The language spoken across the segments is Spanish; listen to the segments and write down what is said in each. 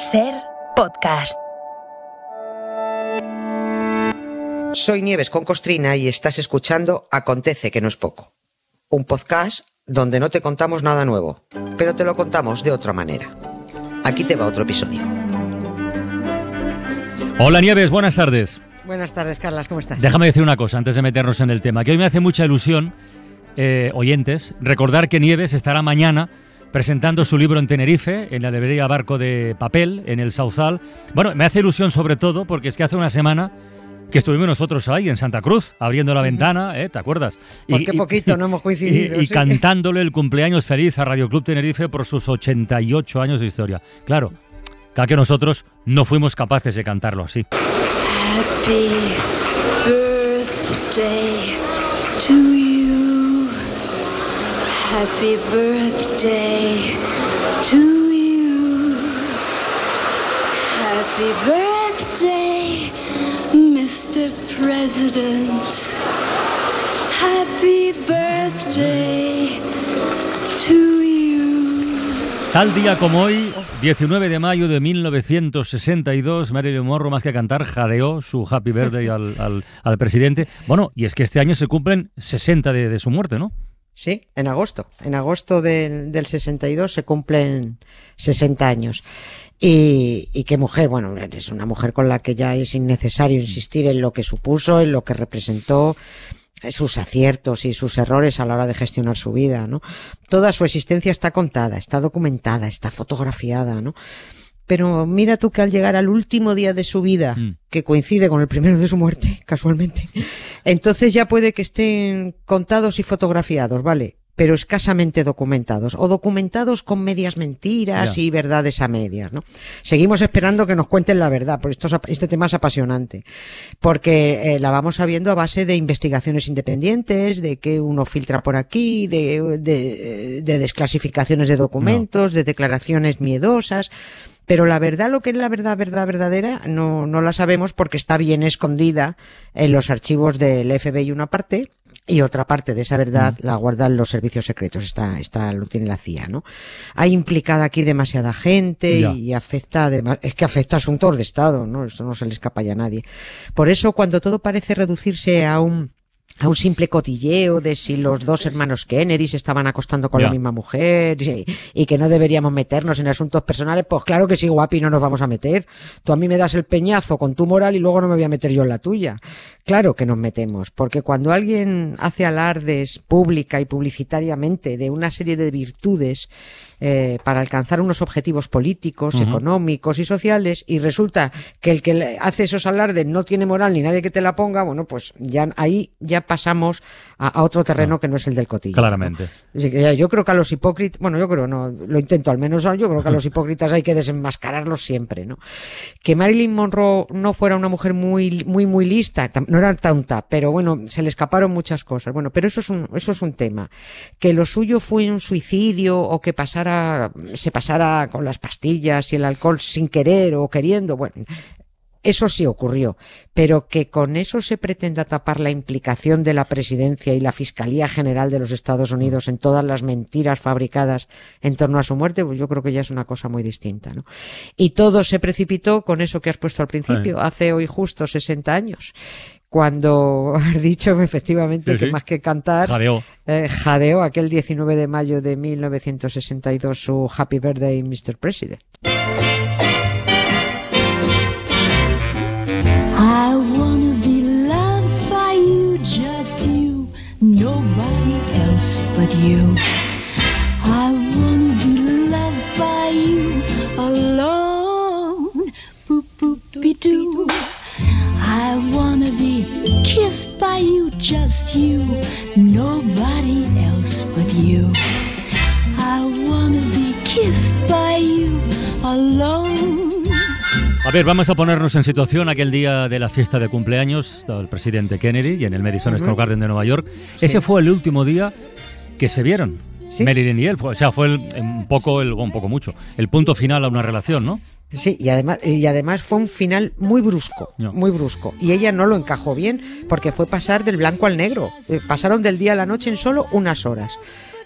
Ser podcast. Soy Nieves con Costrina y estás escuchando Acontece que no es poco. Un podcast donde no te contamos nada nuevo, pero te lo contamos de otra manera. Aquí te va otro episodio. Hola Nieves, buenas tardes. Buenas tardes, Carlas, ¿cómo estás? Déjame decir una cosa antes de meternos en el tema, que hoy me hace mucha ilusión, eh, oyentes, recordar que Nieves estará mañana presentando su libro en Tenerife, en la librería Barco de Papel, en el Sauzal. Bueno, me hace ilusión sobre todo porque es que hace una semana que estuvimos nosotros ahí en Santa Cruz, abriendo la ventana, ¿eh? ¿te acuerdas? Y, qué poquito no hemos coincidido. Y, cantándole el cumpleaños feliz a Radio Club Tenerife por sus 88 años de historia. Claro, cada que nosotros no fuimos capaces de cantarlo así. Happy birthday to you. Happy birthday to you. Happy birthday, Mr. President. Happy birthday to you. Tal día como hoy, 19 de mayo de 1962, Marilyn Monroe, más que cantar, jadeó su Happy Birthday al, al- al presidente. Bueno, y es que este año se cumplen 60 de, de su muerte, ¿no? Sí, en agosto. En agosto del, del 62 se cumplen 60 años. Y, y qué mujer, bueno, es una mujer con la que ya es innecesario insistir en lo que supuso, en lo que representó, sus aciertos y sus errores a la hora de gestionar su vida, ¿no? Toda su existencia está contada, está documentada, está fotografiada, ¿no? Pero mira tú que al llegar al último día de su vida, Mm. que coincide con el primero de su muerte, casualmente, entonces ya puede que estén contados y fotografiados, ¿vale? Pero escasamente documentados, o documentados con medias mentiras y verdades a medias, ¿no? Seguimos esperando que nos cuenten la verdad, porque esto es este tema es apasionante, porque eh, la vamos sabiendo a base de investigaciones independientes, de que uno filtra por aquí, de, de, de desclasificaciones de documentos, de declaraciones miedosas, pero la verdad, lo que es la verdad, verdad, verdadera, no, no la sabemos porque está bien escondida en los archivos del FBI una parte y otra parte de esa verdad la guardan los servicios secretos. Está, está, lo tiene la CIA, ¿no? Hay implicada aquí demasiada gente Ya. y afecta, además, es que afecta a asuntos de Estado, ¿no? Eso no se le escapa ya a nadie. Por eso, cuando todo parece reducirse a un, a un simple cotilleo de si los dos hermanos Kennedy se estaban acostando con la misma mujer y, y que no deberíamos meternos en asuntos personales, pues claro que sí, guapi, no nos vamos a meter. Tú a mí me das el peñazo con tu moral y luego no me voy a meter yo en la tuya. Claro que nos metemos, porque cuando alguien hace alardes pública y publicitariamente de una serie de virtudes eh, para alcanzar unos objetivos políticos, económicos y sociales, y resulta que el que hace esos alardes no tiene moral ni nadie que te la ponga, bueno, pues ya ahí ya pasamos a, a otro terreno que no es el del cotillo. Claramente. Que ya, yo creo que a los hipócritas, bueno, yo creo, no, lo intento al menos, yo creo que a los hipócritas hay que desenmascararlos siempre, ¿no? Que Marilyn Monroe no fuera una mujer muy, muy, muy lista, no era tonta, pero bueno, se le escaparon muchas cosas. Bueno, pero eso es un, eso es un tema. Que lo suyo fue un suicidio o que pasara, se pasara con las pastillas y el alcohol sin querer o queriendo, bueno, eso sí ocurrió, pero que con eso se pretenda tapar la implicación de la presidencia y la Fiscalía General de los Estados Unidos en todas las mentiras fabricadas en torno a su muerte, pues yo creo que ya es una cosa muy distinta, ¿no? Y todo se precipitó con eso que has puesto al principio, hace hoy justo 60 años, cuando has dicho efectivamente Sí, que sí. más que cantar, Jadeó. eh, jadeó aquel 19 de mayo de 1962 su Happy Birthday, Mr. President. A ver, vamos a ponernos en situación aquel día de la fiesta de cumpleaños, estaba el presidente Kennedy y en el Madison Square Garden de Nueva York. Ese fue el último día que se vieron. Sí. Marilyn y él, o sea, fue el- un poco, el, un poco mucho, el punto final a una relación, ¿no? Sí, y además, y además fue un final muy brusco, No. muy brusco. Y ella no lo encajó bien porque fue pasar del blanco al negro. Eh, Pasaron del día a la noche en solo unas horas.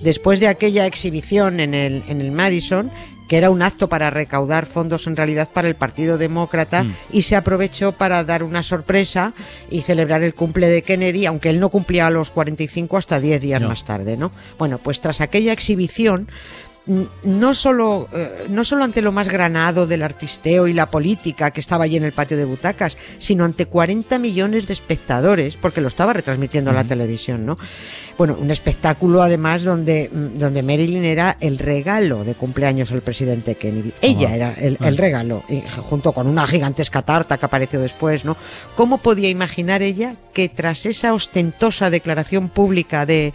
Después de aquella exhibición en el, en el Madison, que era un acto para recaudar fondos en realidad para el Partido Demócrata Mm. y se aprovechó para dar una sorpresa y celebrar el cumple de Kennedy, aunque él no cumplía a los 45 hasta 10 días No. más tarde, ¿no? Bueno, pues tras aquella exhibición no solo, eh, no solo ante lo más granado del artisteo y la política que estaba allí en el patio de butacas, sino ante 40 millones de espectadores, porque lo estaba retransmitiendo la televisión, ¿no? Bueno, un espectáculo además donde, mm, donde Marilyn era el regalo de cumpleaños al presidente Kennedy. Ella era el, Ah. el regalo, y junto con una gigantesca tarta que apareció después, ¿no? ¿Cómo podía imaginar ella que tras esa ostentosa declaración pública de,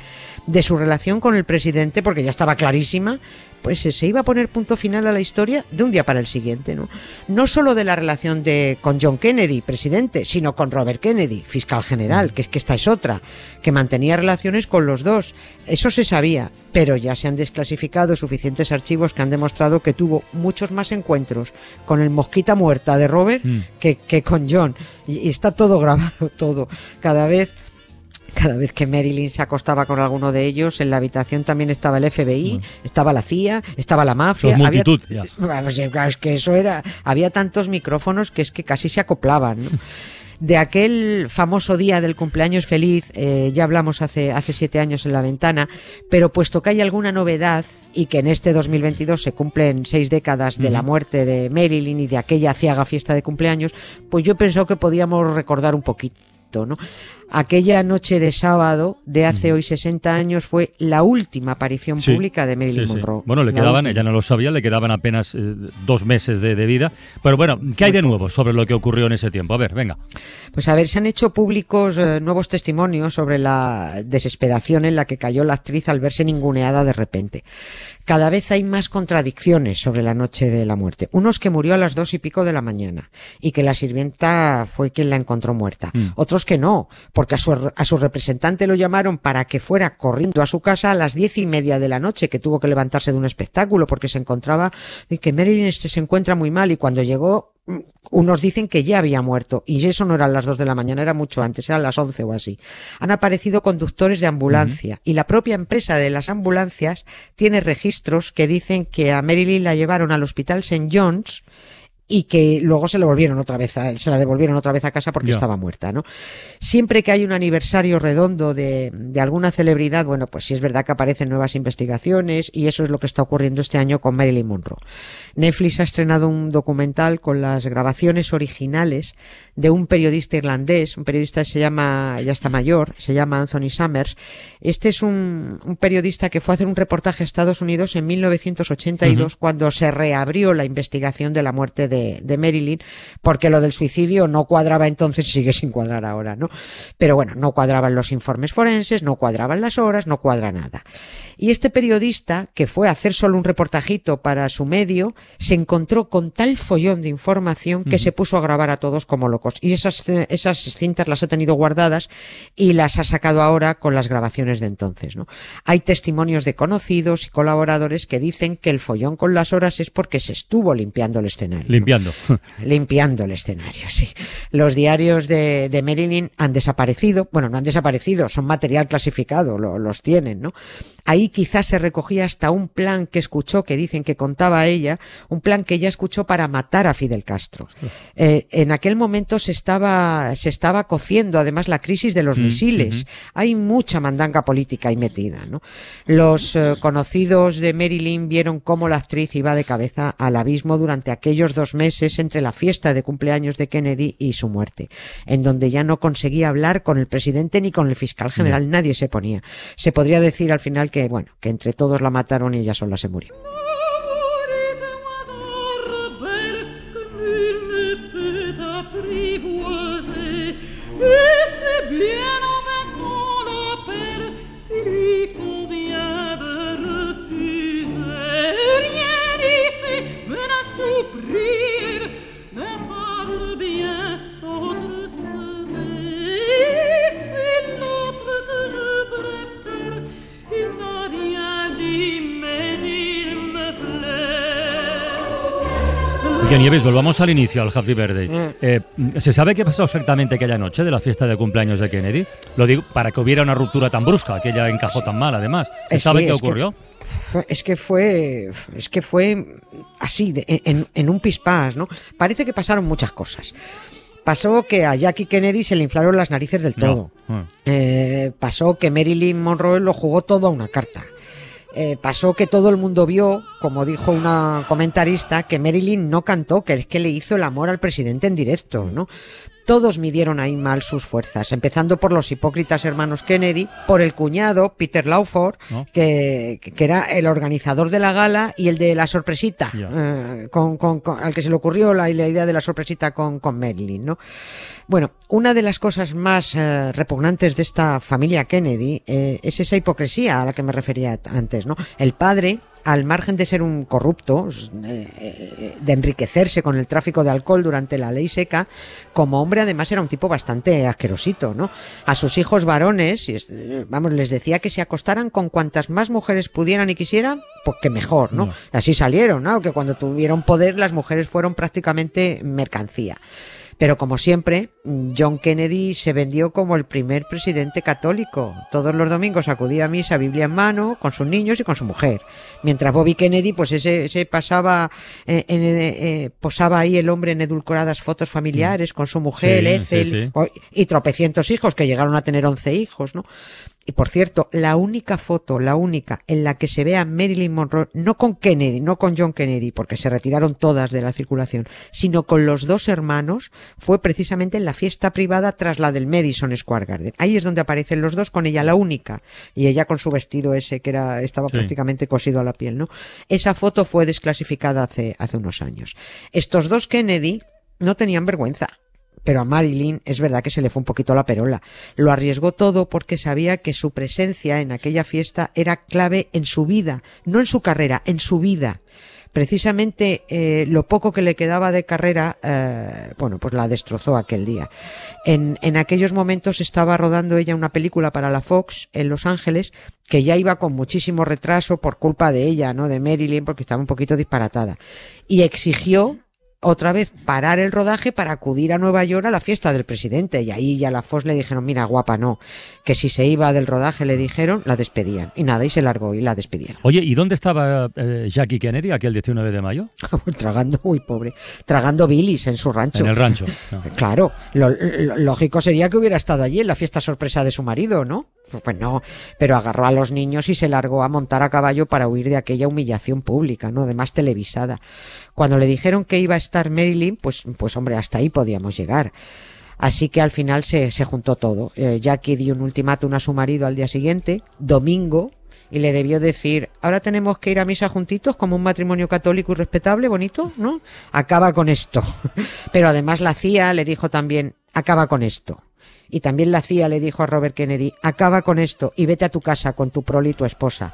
de su relación con el presidente, porque ya estaba clarísima, pues eh, se iba a poner punto final a la historia de un día para el siguiente, ¿no? No solo de la relación de con John Kennedy, presidente, sino con Robert Kennedy, fiscal general, que es que esta es otra, que mantenía relaciones con los dos. Eso se sabía, pero ya se han desclasificado suficientes archivos que han demostrado que tuvo muchos más encuentros con el mosquita muerta de Robert Mm. que, que con John. Y, y está todo grabado, todo. Cada vez cada vez que Marilyn se acostaba con alguno de ellos, en la habitación también estaba el FBI, estaba la CIA, estaba la mafia. Había- multitud, ya. Vamos, es que eso era. Había tantos micrófonos que es que casi se acoplaban. ¿no? De aquel famoso día del cumpleaños feliz, eh, ya hablamos hace, hace siete años en la ventana, pero puesto que hay alguna novedad y que en este 2022 se cumplen seis décadas de la muerte de Marilyn y de aquella ciaga fiesta de cumpleaños, pues yo he pensado que podíamos recordar un poquito. ¿no? Aquella noche de sábado de hace hoy 60 años fue la última aparición Sí, pública de Marilyn Sí, sí. Monroe. Bueno, le La quedaban, última. ella no lo sabía, le quedaban apenas eh, dos meses de, de vida. Pero bueno, ¿qué hay de nuevo sobre lo que ocurrió en ese tiempo? A ver, venga. Pues a ver, se han hecho públicos eh, nuevos testimonios sobre la desesperación en la que cayó la actriz al verse ninguneada de repente. Cada vez hay más contradicciones sobre la noche de la muerte. Unos que murió a las dos y pico de la mañana y que la sirvienta fue quien la encontró muerta. Mm. Otros que no, porque a su, a su representante lo llamaron para que fuera corriendo a su casa a las diez y media de la noche, que tuvo que levantarse de un espectáculo porque se encontraba, y que Marilyn este se encuentra muy mal y cuando llegó mm, unos dicen que ya había muerto y eso no eran las dos de la mañana, era mucho antes, eran las once o así. Han aparecido conductores de ambulancia y la propia empresa de las ambulancias tiene registros que dicen que a Marilyn la llevaron al hospital St. John's y que luego se le volvieron otra vez a, se la devolvieron otra vez a casa porque estaba muerta, ¿no? Siempre que hay un aniversario redondo de, de alguna celebridad, bueno, pues sí es verdad que aparecen nuevas investigaciones y eso es lo que está ocurriendo este año con Marilyn Monroe. Netflix ha estrenado un documental con las grabaciones originales de un periodista irlandés, un periodista que se llama, ya está mayor, se llama Anthony Summers. Este es un, un periodista que fue a hacer un reportaje a Estados Unidos en 1982 cuando se reabrió la investigación de la muerte de, de Marilyn, porque lo del suicidio no cuadraba entonces, sigue sin cuadrar ahora, ¿no? Pero bueno, no cuadraban los informes forenses, no cuadraban las horas, no cuadra nada. Y este periodista, que fue a hacer solo un reportajito para su medio, se encontró con tal follón de información que se puso a grabar a todos como locos. Y esas, esas cintas las ha tenido guardadas y las ha sacado ahora con las grabaciones de entonces, ¿no? Hay testimonios de conocidos y colaboradores que dicen que el follón con las horas es porque se estuvo limpiando el escenario. Limpiando. limpiando el escenario, sí. Los diarios de, de Marilyn han desaparecido, bueno, no han desaparecido, son material clasificado, lo- los tienen, ¿no? Ahí quizás se recogía hasta un plan que escuchó, que dicen que contaba ella, un plan que ella escuchó para matar a Fidel Castro. Eh, en aquel momento se estaba, se estaba cociendo además la crisis de los Mm, misiles. Hay mucha mandanga política ahí metida, ¿no? Los eh, conocidos de Marilyn vieron cómo la actriz iba de cabeza al abismo durante aquellos dos meses entre la fiesta de cumpleaños de Kennedy y su muerte, en donde ya no conseguía hablar con el presidente ni con el fiscal general, nadie se ponía. Se podría decir al final que, bueno, que entre todos la mataron y ella sola se murió. Oye, Nieves, volvamos al inicio, al Happy Birthday. Mm. Eh, ¿Se sabe qué pasó exactamente aquella noche de la fiesta de cumpleaños de Kennedy? Lo digo para que hubiera una ruptura tan brusca, que ella encajó tan mal, además. ¿Se Eh, sabe sí, qué que- ocurrió? Fue- Es que fue, es que fue así, de- en, en un pispás, ¿no? Parece que pasaron muchas cosas. Pasó que a Jackie Kennedy se le inflaron las narices del todo. No. Mm. Eh, pasó que Marilyn Monroe lo jugó todo a una carta. Eh, pasó que todo el mundo vio, como dijo una comentarista, que Marilyn no cantó, que es que le hizo el amor al presidente en directo, ¿no? Todos midieron ahí mal sus fuerzas, empezando por los hipócritas hermanos Kennedy, por el cuñado, Peter Lawford, ¿No? que, que era el organizador de la gala y el de la sorpresita, eh, con, con- con- al que se le ocurrió la, la idea de la sorpresita con, con Marilyn, ¿no? Bueno, una de las cosas más eh, repugnantes de esta familia Kennedy eh, es esa hipocresía a la que me refería antes, ¿no? El padre, al margen de ser un corrupto, eh, eh, de enriquecerse con el tráfico de alcohol durante la ley seca, como hombre además era un tipo bastante asquerosito, ¿no? A sus hijos varones, eh, vamos, les decía que se acostaran con cuantas más mujeres pudieran y quisieran, pues que mejor, ¿no? No. Así salieron, ¿no? Que cuando tuvieron poder las mujeres fueron prácticamente mercancía. Pero como siempre, John Kennedy se vendió como el primer presidente católico. Todos los domingos acudía a misa, Biblia en mano, con sus niños y con su mujer. Mientras Bobby Kennedy, pues ese, ese pasaba, eh, en, eh, eh, posaba ahí el hombre en edulcoradas fotos familiares con su mujer, Sí, Ethel, sí, sí. o- y tropecientos hijos, que llegaron a tener once hijos, ¿no? Y por cierto, la única foto, la única en la que se ve a Marilyn Monroe, no con Kennedy, no con John Kennedy, porque se retiraron todas de la circulación, sino con los dos hermanos, fue precisamente en la fiesta privada tras la del Madison Square Garden. Ahí es donde aparecen los dos con ella, la única, y ella con su vestido ese que era, estaba Sí. prácticamente cosido a la piel, ¿no? Esa foto fue desclasificada hace, hace unos años. Estos dos Kennedy no tenían vergüenza. Pero a Marilyn es verdad que se le fue un poquito la perola. Lo arriesgó todo porque sabía que su presencia en aquella fiesta era clave en su vida, no en su carrera, en su vida. Precisamente eh, lo poco que le quedaba de carrera, eh, bueno, pues la destrozó aquel día. En, en aquellos momentos estaba rodando ella una película para la Fox en Los Ángeles que ya iba con muchísimo retraso por culpa de ella, ¿no? De Marilyn, porque estaba un poquito disparatada. Y exigió otra vez parar el rodaje para acudir a Nueva York a la fiesta del presidente. Y ahí ya la Fox le dijeron, mira, guapa, no. Que si se iba del rodaje le dijeron, la despedían. Y nada, y se largó y la despidieron. Oye, ¿y dónde estaba eh, Jackie Kennedy aquel 19 de mayo? tragando, uy, pobre, tragando bilis en su rancho. En el rancho. No. Claro, lo, lo- lógico sería que hubiera estado allí en la fiesta sorpresa de su marido, ¿no? Pues no, pero agarró a los niños y se largó a montar a caballo para huir de aquella humillación pública, ¿no? Además televisada. Cuando le dijeron que iba a estar Marilyn, pues, pues hombre, hasta ahí podíamos llegar. Así que al final se, se juntó todo. Eh, Jackie dio un ultimátum a su marido al día siguiente, domingo, y le debió decir, ahora tenemos que ir a misa juntitos como un matrimonio católico y respetable, bonito, ¿no? Acaba con esto. Pero además la CIA le dijo también, acaba con esto. Y también la CIA le dijo a Robert Kennedy, acaba con esto y vete a tu casa con tu prole y tu esposa.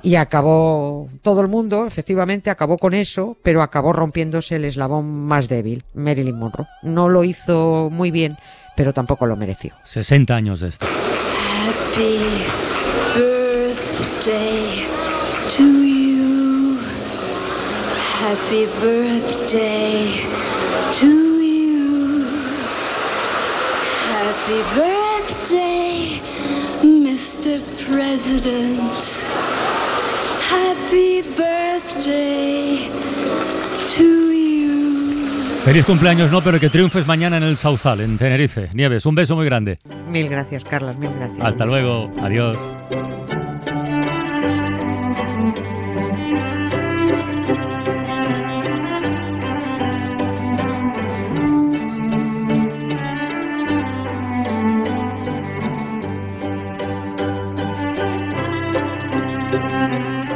Y acabó todo el mundo, efectivamente, acabó con eso, pero acabó rompiéndose el eslabón más débil, Marilyn Monroe. No lo hizo muy bien, pero tampoco lo mereció. 60 años de esto. Happy birthday to you. Happy birthday to you. Happy birthday, Mr. President. Happy birthday to you. Feliz cumpleaños, no, pero que triunfes mañana en el Sauzal, en Tenerife. Nieves, un beso muy grande. Mil gracias, Carlas, mil gracias. Hasta luego. Adiós.